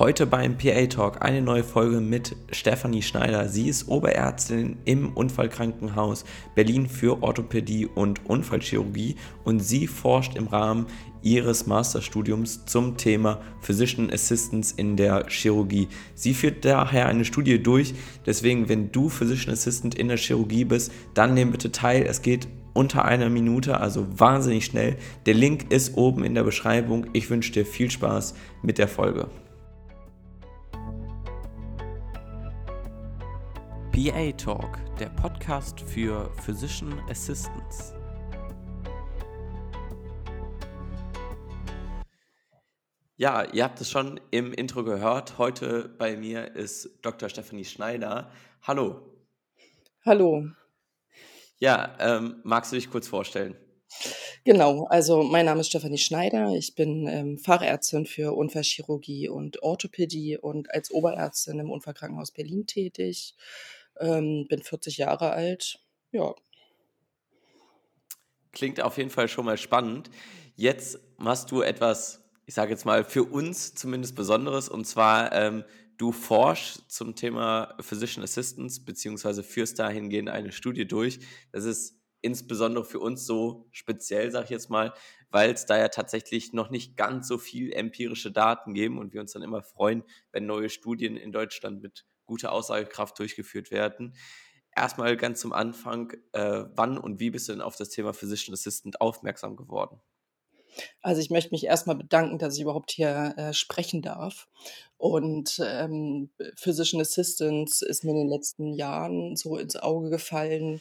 Heute beim PA Talk eine neue Folge mit Stefanie Schneider. Sie ist Oberärztin im Unfallkrankenhaus Berlin für Orthopädie und Unfallchirurgie und sie forscht im Rahmen ihres Masterstudiums zum Thema Physician Assistance in der Chirurgie. Sie führt daher eine Studie durch. Deswegen, wenn du Physician Assistant in der Chirurgie bist, dann nimm bitte teil. Es geht unter einer Minute, also wahnsinnig schnell. Der Link ist oben in der Beschreibung. Ich wünsche dir viel Spaß mit der Folge. PA Talk, der Podcast für Physician Assistants. Ja, ihr habt es schon im Intro gehört. Heute bei mir ist Dr. Stephanie Schneider. Hallo. Hallo. Ja, ähm, magst du dich kurz vorstellen? Genau, also mein Name ist Stefanie Schneider. Ich bin ähm, Fachärztin für Unfallchirurgie und Orthopädie und als Oberärztin im Unfallkrankenhaus Berlin tätig. Ähm, bin 40 Jahre alt. Ja. Klingt auf jeden Fall schon mal spannend. Jetzt machst du etwas, ich sage jetzt mal, für uns zumindest Besonderes. Und zwar, ähm, du forschst zum Thema Physician Assistance, beziehungsweise führst dahingehend eine Studie durch. Das ist insbesondere für uns so speziell, sage ich jetzt mal, weil es da ja tatsächlich noch nicht ganz so viel empirische Daten geben und wir uns dann immer freuen, wenn neue Studien in Deutschland mit guter Aussagekraft durchgeführt werden. Erstmal ganz zum Anfang, äh, wann und wie bist du denn auf das Thema Physician Assistant aufmerksam geworden? Also ich möchte mich erstmal bedanken, dass ich überhaupt hier äh, sprechen darf. Und ähm, Physician Assistance ist mir in den letzten Jahren so ins Auge gefallen,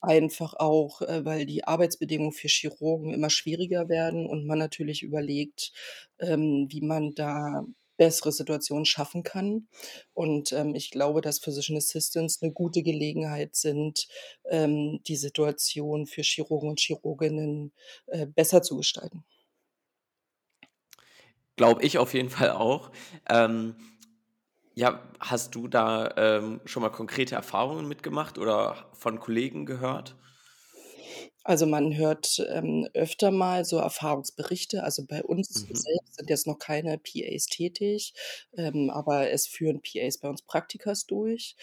einfach auch, äh, weil die Arbeitsbedingungen für Chirurgen immer schwieriger werden und man natürlich überlegt, ähm, wie man da bessere Situationen schaffen kann. Und ähm, ich glaube, dass Physician Assistants eine gute Gelegenheit sind, ähm, die Situation für Chirurgen und Chirurginnen äh, besser zu gestalten. Glaube ich auf jeden Fall auch. Ähm, ja, hast du da ähm, schon mal konkrete Erfahrungen mitgemacht oder von Kollegen gehört? Also man hört ähm, öfter mal so Erfahrungsberichte. Also bei uns Mhm. selbst sind jetzt noch keine PAs tätig, ähm, aber es führen PAs bei uns Praktikas durch.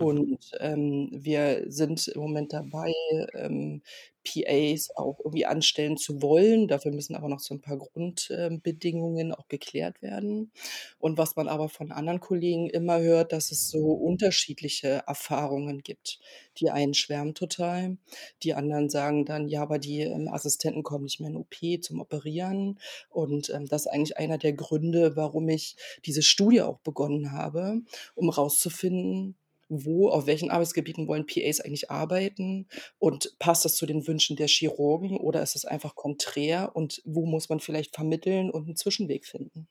Mhm. Und ähm, wir sind im Moment dabei, ähm, PAs auch irgendwie anstellen zu wollen. Dafür müssen aber noch so ein paar Grundbedingungen auch geklärt werden. Und was man aber von anderen Kollegen immer hört, dass es so unterschiedliche Erfahrungen gibt. Die einen schwärmen total, die anderen sagen dann: „Ja, aber die, ähm, Assistenten kommen nicht mehr in OP zum Operieren.“ Und, ähm, das ist eigentlich einer der Gründe, warum ich diese Studie auch begonnen habe, um rauszufinden, wo auf welchen Arbeitsgebieten wollen PAs eigentlich arbeiten und passt das zu den Wünschen der Chirurgen oder ist es einfach konträr und wo muss man vielleicht vermitteln und einen Zwischenweg finden?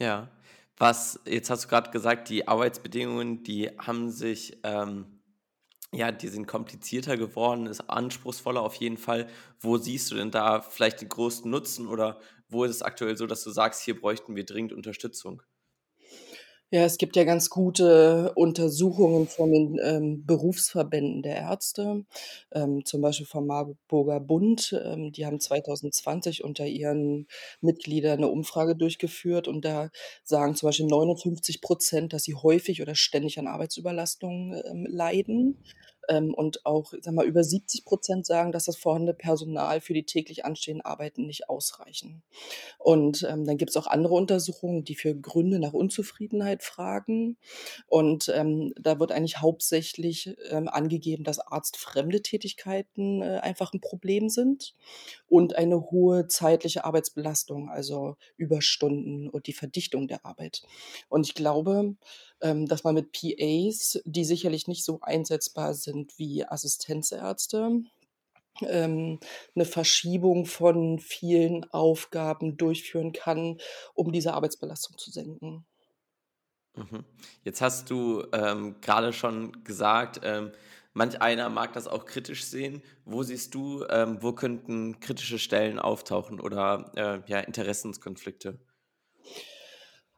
Ja. Was, jetzt hast du gerade gesagt, die Arbeitsbedingungen, die haben sich, ähm, ja, die sind komplizierter geworden, ist anspruchsvoller auf jeden Fall. Wo siehst du denn da vielleicht den größten Nutzen oder wo ist es aktuell so, dass du sagst, hier bräuchten wir dringend Unterstützung? Ja, es gibt ja ganz gute Untersuchungen von den, ähm, Berufsverbänden der Ärzte, ähm, zum Beispiel vom Marburger Bund. Ähm, die haben 2020 unter ihren Mitgliedern eine Umfrage durchgeführt und da sagen zum Beispiel 59% dass sie häufig oder ständig an Arbeitsüberlastung, ähm, leiden. Ähm, und auch, sage mal, über 70% sagen, dass das vorhandene Personal für die täglich anstehenden Arbeiten nicht ausreichen. Und, ähm, dann gibt es auch andere Untersuchungen, die für Gründe nach Unzufriedenheit fragen. Und, ähm, da wird eigentlich hauptsächlich, ähm, angegeben, dass arztfremde Tätigkeiten, äh, einfach ein Problem sind und eine hohe zeitliche Arbeitsbelastung, also Überstunden und die Verdichtung der Arbeit. Und ich glaube, dass man mit PAs, die sicherlich nicht so einsetzbar sind wie Assistenzärzte ähm, 'ne Verschiebung von vielen Aufgaben durchführen kann, um diese Arbeitsbelastung zu senken. Mhm. Jetzt hast du ähm, gerade schon gesagt, ähm, manch einer mag das auch kritisch sehen. Wo siehst du, ähm, wo könnten kritische Stellen auftauchen oder äh, ja, Interessenskonflikte?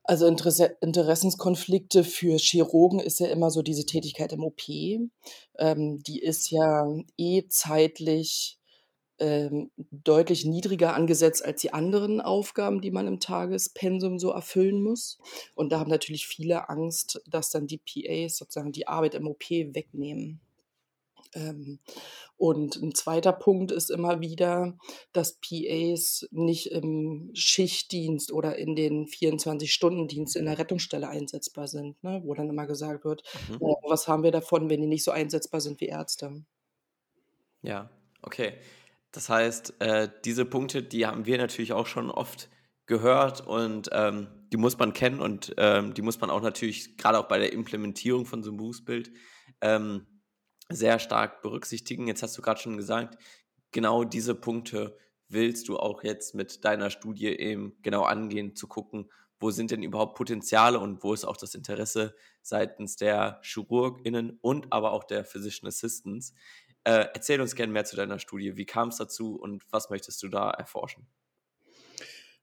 Also, Interesse Interessenskonflikte für Chirurgen ist ja immer so diese Tätigkeit im OP. Ähm, die ist ja eh zeitlich ähm, deutlich niedriger angesetzt als die anderen Aufgaben, die man im Tagespensum so erfüllen muss. Und da haben natürlich viele Angst, dass dann die PAs sozusagen die Arbeit im OP wegnehmen. Ähm, und ein zweiter Punkt ist immer wieder, dass PAs nicht im Schichtdienst oder in den 24-Stunden-Dienst in der Rettungsstelle einsetzbar sind, ne? wo dann immer gesagt wird, Mhm. äh, was haben wir davon, wenn die nicht so einsetzbar sind wie Ärzte? Ja, okay. Das heißt, äh, diese Punkte, die haben wir natürlich auch schon oft gehört und ähm, die muss man kennen und ähm, die muss man auch natürlich gerade auch bei der Implementierung von so einem Berufsbild ähm, sehr stark berücksichtigen. Jetzt hast du gerade schon gesagt, genau diese Punkte willst du auch jetzt mit deiner Studie eben genau angehen, zu gucken, wo sind denn überhaupt Potenziale und wo ist auch das Interesse seitens der ChirurgInnen und aber auch der Physician Assistants. Äh, erzähl uns gerne mehr zu deiner Studie. Wie kam es dazu und was möchtest du da erforschen?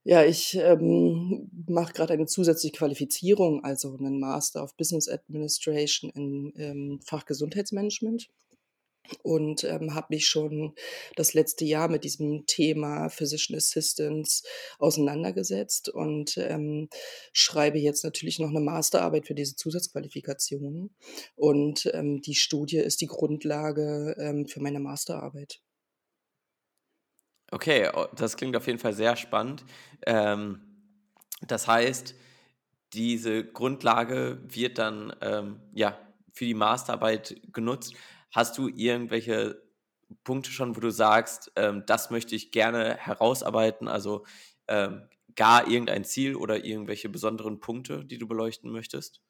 Ja, ich ähm, mache gerade eine zusätzliche Qualifizierung, also einen Master of Business Administration in ähm, Fach Gesundheitsmanagement und ähm, habe mich schon das letzte Jahr mit diesem Thema Physician Assistance auseinandergesetzt und ähm, schreibe jetzt natürlich noch eine Masterarbeit für diese Zusatzqualifikation. Und ähm, die Studie ist die Grundlage ähm, für meine Masterarbeit. Okay, oh, das klingt auf jeden Fall sehr spannend. Ähm, das heißt, diese Grundlage wird dann ähm, ja, für die Masterarbeit genutzt. Hast du irgendwelche Punkte schon, wo du sagst, ähm, das möchte ich gerne herausarbeiten? Also ähm, gar irgendein Ziel oder irgendwelche besonderen Punkte, die du beleuchten möchtest?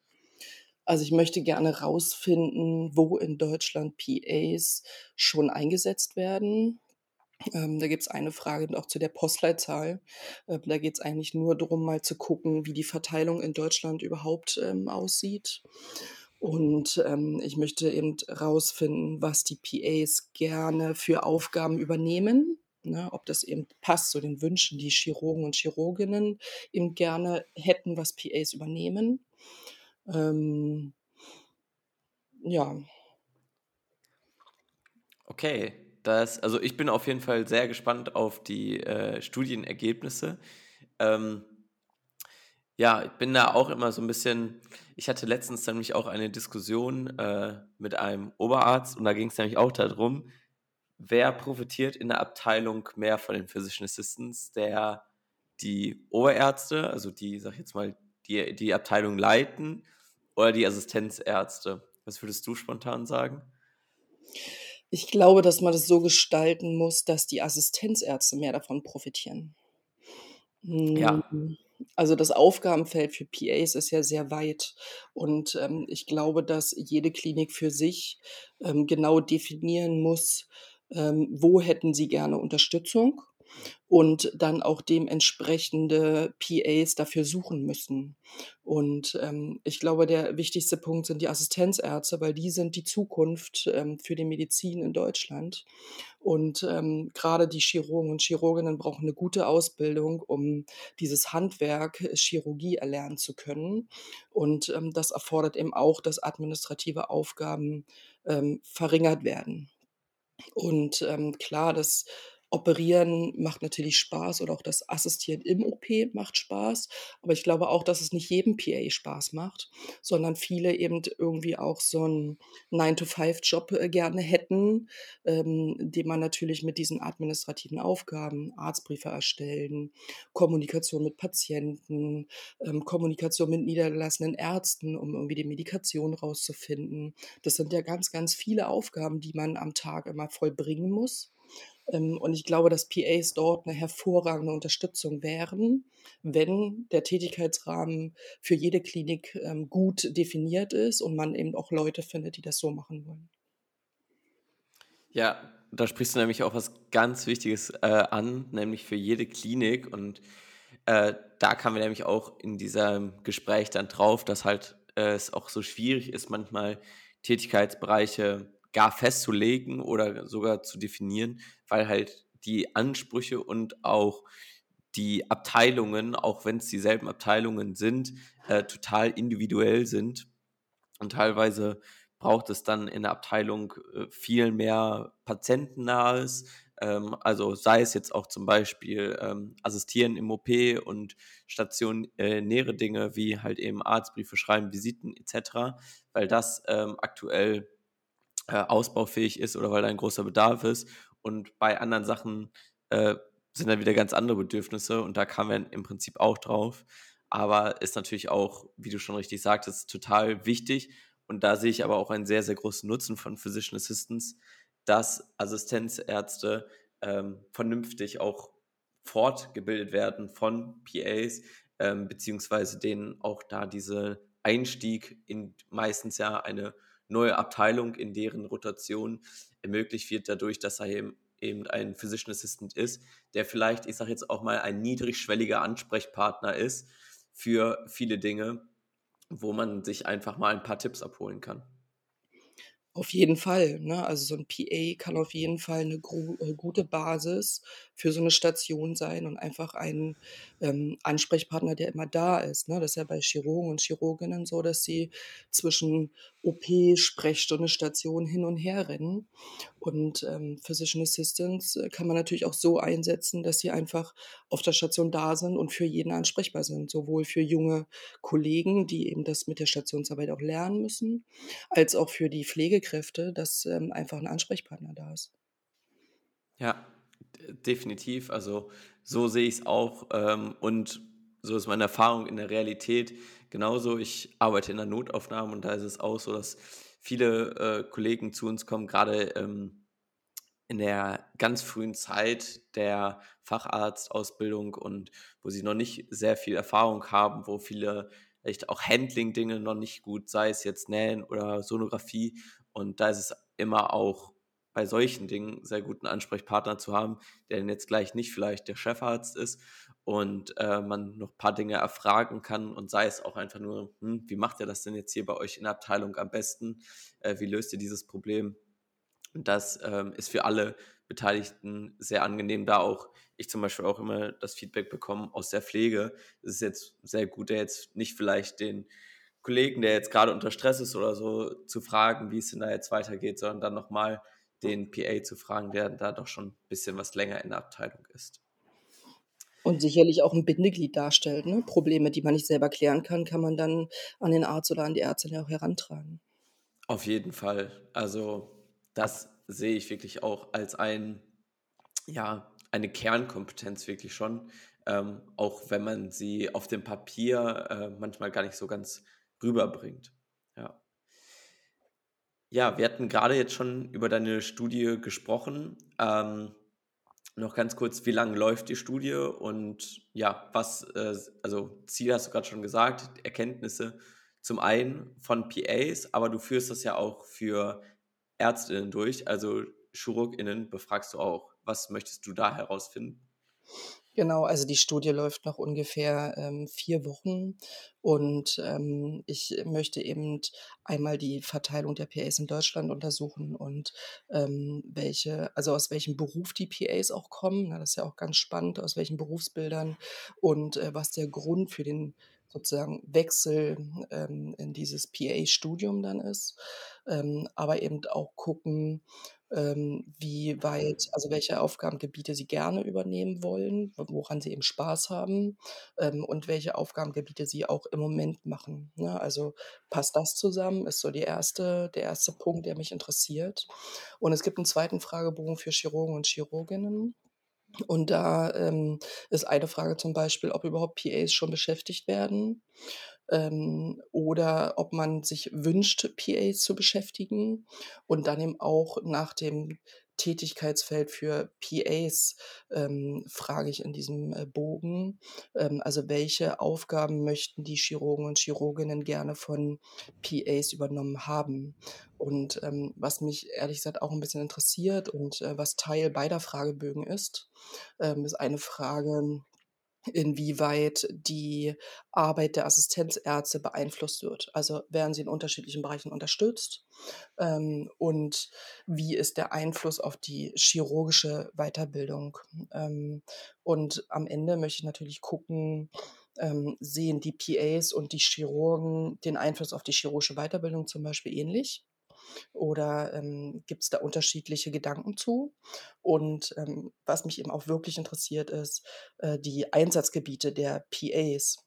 Also ich möchte gerne rausfinden, wo in Deutschland PAs schon eingesetzt werden. Ähm, da gibt es eine Frage auch zu der Postleitzahl. Ähm, da geht es eigentlich nur darum, mal zu gucken, wie die Verteilung in Deutschland überhaupt ähm, aussieht. Und ähm, ich möchte eben rausfinden, was die PAs gerne für Aufgaben übernehmen. Ne, ob das eben passt zu den Wünschen, die Chirurgen und Chirurginnen eben gerne hätten, was PAs übernehmen. Ähm, ja. Okay, das, also ich bin auf jeden Fall sehr gespannt auf die äh, Studienergebnisse. Ähm, ja, ich bin da auch immer so ein bisschen, ich hatte letztens nämlich auch eine Diskussion äh, mit einem Oberarzt und da ging es nämlich auch darum, wer profitiert in der Abteilung mehr von den Physician Assistants, der die Oberärzte, also die, sag ich jetzt mal, die, die Abteilung leiten oder die Assistenzärzte. Was würdest du spontan sagen? Ich glaube, dass man das so gestalten muss, dass die Assistenzärzte mehr davon profitieren. Ja. Hm, also das Aufgabenfeld für PAs ist ja sehr weit und, ähm, ich glaube, dass jede Klinik für sich, ähm, genau definieren muss, ähm, wo hätten sie gerne Unterstützung und dann auch dementsprechende PAs dafür suchen müssen. Und ähm, ich glaube, der wichtigste Punkt sind die Assistenzärzte, weil die sind die Zukunft ähm, für die Medizin in Deutschland. Und ähm, gerade die Chirurgen und Chirurginnen brauchen eine gute Ausbildung, um dieses Handwerk äh, Chirurgie erlernen zu können. Und ähm, das erfordert eben auch, dass administrative Aufgaben ähm, verringert werden. Und ähm, klar, das Operieren macht natürlich Spaß oder auch das Assistieren im OP macht Spaß. Aber ich glaube auch, dass es nicht jedem PA Spaß macht, sondern viele eben irgendwie auch so einen 9-to-5-Job äh, gerne hätten, ähm, den man natürlich mit diesen administrativen Aufgaben, Arztbriefe erstellen, Kommunikation mit Patienten, ähm, Kommunikation mit niedergelassenen Ärzten, um irgendwie die Medikation rauszufinden. Das sind ja ganz, ganz viele Aufgaben, die man am Tag immer vollbringen muss. Ähm, und ich glaube, dass PAs dort eine hervorragende Unterstützung wären, wenn der Tätigkeitsrahmen für jede Klinik ähm, gut definiert ist und man eben auch Leute findet, die das so machen wollen. Ja, da sprichst du nämlich auch was ganz Wichtiges äh, an, nämlich für jede Klinik. Und äh, da kamen wir nämlich auch in diesem Gespräch dann drauf, dass halt äh, es auch so schwierig ist, manchmal Tätigkeitsbereiche gar festzulegen oder sogar zu definieren, weil halt die Ansprüche und auch die Abteilungen, auch wenn es dieselben Abteilungen sind, äh, total individuell sind. Und teilweise braucht es dann in der Abteilung äh, viel mehr patientennahes, Ähm, also sei es jetzt auch zum Beispiel ähm, Assistieren im OP und stationäre Dinge wie halt eben Arztbriefe schreiben, Visiten etc., weil das ähm, aktuell äh, ausbaufähig ist oder weil da ein großer Bedarf ist. Und bei anderen Sachen äh, sind dann wieder ganz andere Bedürfnisse und da kamen wir im Prinzip auch drauf. Aber ist natürlich auch, wie du schon richtig sagtest, total wichtig. Und da sehe ich aber auch einen sehr, sehr großen Nutzen von Physician Assistants, dass Assistenzärzte ähm, vernünftig auch fortgebildet werden von PAs, ähm, beziehungsweise denen auch da diese Einstieg in meistens ja eine neue Abteilung, in deren Rotation ermöglicht wird, dadurch, dass er eben, ein Physician Assistant ist, der vielleicht, ich sage jetzt auch mal, ein niedrigschwelliger Ansprechpartner ist für viele Dinge, wo man sich einfach mal ein paar Tipps abholen kann. Auf jeden Fall, ne? Also, so 'n PA kann auf jeden Fall 'ne gru äh, gute Basis für so 'ne Station sein und einfach ein, ähm, Ansprechpartner, der immer da ist, ne? Das ist ja bei Chirurgen und Chirurginnen so, dass sie zwischen OP, Sprechstunde, Station hin und her rennen. Und, ähm, Physician Assistants, äh, kann man natürlich auch so einsetzen, dass sie einfach auf der Station da sind und für jeden ansprechbar sind, sowohl für junge Kollegen, die eben das mit der Stationsarbeit auch lernen müssen, als auch für die Pflegekräfte, dass, ähm, einfach 'n Ansprechpartner da ist. Ja, definitiv. Also, so sehe ich's auch, ähm, und so ist meine Erfahrung in der Realität genauso. Ich arbeite in der Notaufnahme und da ist es auch so, dass viele, äh, Kollegen zu uns kommen, grade, ähm, in der ganz frühen Zeit der Facharztausbildung und wo sie noch nicht sehr viel Erfahrung haben, wo viele echt auch Handling-Dinge noch nicht gut sei es jetzt Nähen oder Sonographie. Und da ist es immer auch bei solchen Dingen sehr gut 'n Ansprechpartner zu haben, der jetzt gleich nicht vielleicht der Chefarzt ist und, äh, man noch paar Dinge erfragen kann und sei es auch einfach nur: „Hm, wie macht ihr das denn jetzt hier bei euch in der Abteilung am besten? Äh, wie löst ihr dieses Problem?“ Und das, ähm, ist für alle Beteiligten sehr angenehm, da auch ich zum Beispiel auch immer das Feedback bekomme aus der Pflege. Es ist jetzt sehr gut, da jetzt nicht vielleicht den Kollegen, der jetzt grade unter Stress ist oder so, zu fragen, wie's denn da jetzt weitergeht, sondern dann noch mal den PA zu fragen, der da doch schon bisschen was länger in der Abteilung ist. Und sicherlich auch 'n Bindeglied darstellt, ne? Probleme, die man nicht selber klären kann, kann man dann an den Arzt oder an die Ärztin auch herantragen. Auf jeden Fall. Also, das sehe ich wirklich auch als ein ja, eine Kernkompetenz wirklich schon, ähm, auch wenn man sie auf dem Papier, äh, manchmal gar nicht so ganz rüberbringt. Ja. Ja, wir hatten grade jetzt schon über deine Studie gesprochen. Ähm, noch ganz kurz, wie lang läuft die Studie und ja, was, äh, also, Ziel hast du grad schon gesagt, Erkenntnisse zum einen von PAs, aber du führst das ja auch für Ärztinnen durch, also ChirurgInnen befragst du auch. Was möchtest du da herausfinden? Genau, also die Studie läuft noch ungefähr, ähm, 4 Wochen und, ähm, ich möchte eben einmal die Verteilung der PAs in Deutschland untersuchen und, ähm, welche also aus welchem Beruf die PAs auch kommen, ne? Das ist ja auch ganz spannend, aus welchen Berufsbildern und, äh, was der Grund für den sozusagen Wechsel, ähm, in dieses PA-Studium dann ist. Ähm, aber eben auch gucken, ähm, wie weit also welche Aufgabengebiete sie gerne übernehmen wollen, woran sie eben Spaß haben, ähm, und welche Aufgabengebiete sie auch im Moment machen, ne? Also, passt das zusammen, ist so die erste der erste Punkt, der mich interessiert. Und es gibt 'n zweiten Fragebogen für Chirurgen und Chirurginnen. Und da, ähm, ist eine Frage zum Beispiel, ob überhaupt PAs schon beschäftigt werden, ähm, oder ob man sich wünscht, PAs zu beschäftigen. Und dann eben auch nach dem Tätigkeitsfeld für PAs, ähm, frage ich in diesem, äh, Bogen, ähm, also welche Aufgaben möchten die Chirurgen und Chirurginnen gerne von PAs übernommen haben? Und, ähm, was mich ehrlich gesagt auch 'n bisschen interessiert und, äh, was Teil beider Fragebögen ist, ähm, ist eine Frage, inwieweit die Arbeit der Assistenzärzte beeinflusst wird. Also, werden sie in unterschiedlichen Bereichen unterstützt, ähm, und wie ist der Einfluss auf die chirurgische Weiterbildung? Ähm, und am Ende möchte ich natürlich gucken, ähm, sehen die PAs und die Chirurgen den Einfluss auf die chirurgische Weiterbildung zum Beispiel ähnlich? Oder, ähm, gibt's da unterschiedliche Gedanken zu? Und, ähm, was mich eben auch wirklich interessiert, ist, äh, die Einsatzgebiete der PAs.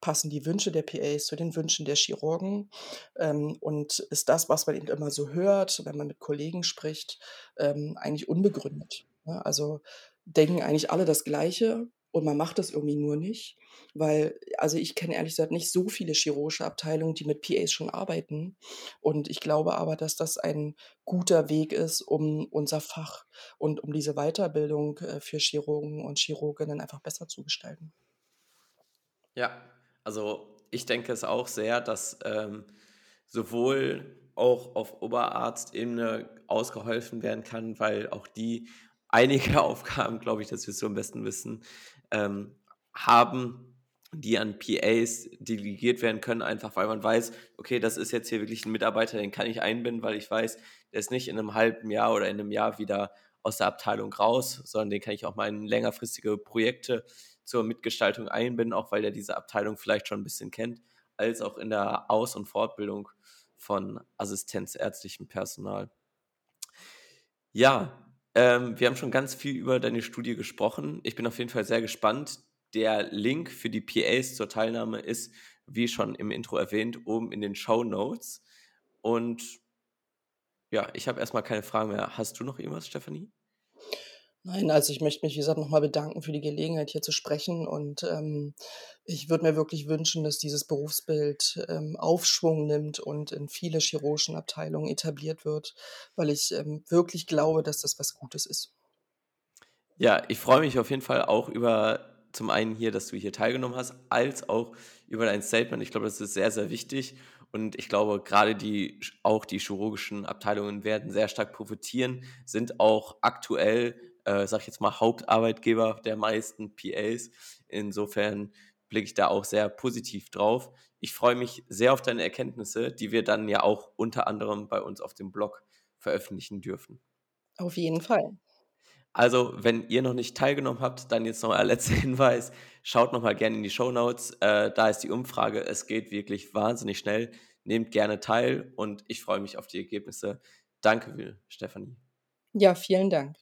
Passen die Wünsche der PAs zu den Wünschen der Chirurgen? Ähm, und ist das, was man eben immer so hört, wenn man mit Kollegen spricht, ähm, eigentlich unbegründet, ne? Also, denken eigentlich alle das Gleiche und man macht das irgendwie nur nicht, weil also, ich kenne ehrlich gesagt nicht so viele chirurgische Abteilungen, die mit PAs schon arbeiten. Und ich glaube aber, dass das ein guter Weg ist, um unser Fach und um diese Weiterbildung, äh, für Chirurgen und Chirurginnen einfach besser zu gestalten. Ja, also, ich denke es auch sehr, dass, ähm, sowohl auch auf Oberarztebene ausgeholfen werden kann, weil auch die einige Aufgaben, glaube ich, dass wir es so am besten wissen, ähm, haben, die an PAs delegiert werden können, einfach weil man weiß, okay, das ist jetzt hier wirklich ein Mitarbeiter, den kann ich einbinden, weil ich weiß, der ist nicht in einem halben Jahr oder in einem Jahr wieder aus der Abteilung raus, sondern den kann ich auch mal in längerfristige Projekte zur Mitgestaltung einbinden, auch weil der diese Abteilung vielleicht schon ein bisschen kennt, als auch in der Aus- und Fortbildung von assistenzärztlichem Personal. Ja, ähm, wir haben schon ganz viel über deine Studie gesprochen. Ich bin auf jeden Fall sehr gespannt. Der Link für die PAs zur Teilnahme ist, wie schon im Intro erwähnt, oben in den Show Notes. Und ja, ich habe erstmal keine Fragen mehr. Hast du noch irgendwas, Stefanie? Nein, also ich möchte mich, wie gesagt, noch mal bedanken für die Gelegenheit, hier zu sprechen. Und, ähm, ich würde mir wirklich wünschen, dass dieses Berufsbild, ähm, Aufschwung nimmt und in viele chirurgischen Abteilungen etabliert wird, weil ich, ähm, wirklich glaube, dass das was Gutes ist. Ja, ich freue mich auf jeden Fall auch über zum einen hier, dass du hier teilgenommen hast, als auch über dein Statement. Ich glaube, das ist sehr, sehr wichtig. Und ich glaube, gerade die, auch die chirurgischen Abteilungen werden sehr stark profitieren, sind auch aktuell äh, sag ich jetzt mal, Hauptarbeitgeber der meisten PAs. Insofern blicke ich da auch sehr positiv drauf. Ich freue mich sehr auf deine Erkenntnisse, die wir dann ja auch unter anderem bei uns auf dem Blog veröffentlichen dürfen. Auf jeden Fall. Also, wenn ihr noch nicht teilgenommen habt, dann jetzt noch ein letzter Hinweis. Schaut noch mal gerne in die Show Notes. Äh, da ist die Umfrage. Es geht wirklich wahnsinnig schnell. Nehmt gerne teil und ich freue mich auf die Ergebnisse. Danke, Stefanie. Ja, vielen Dank.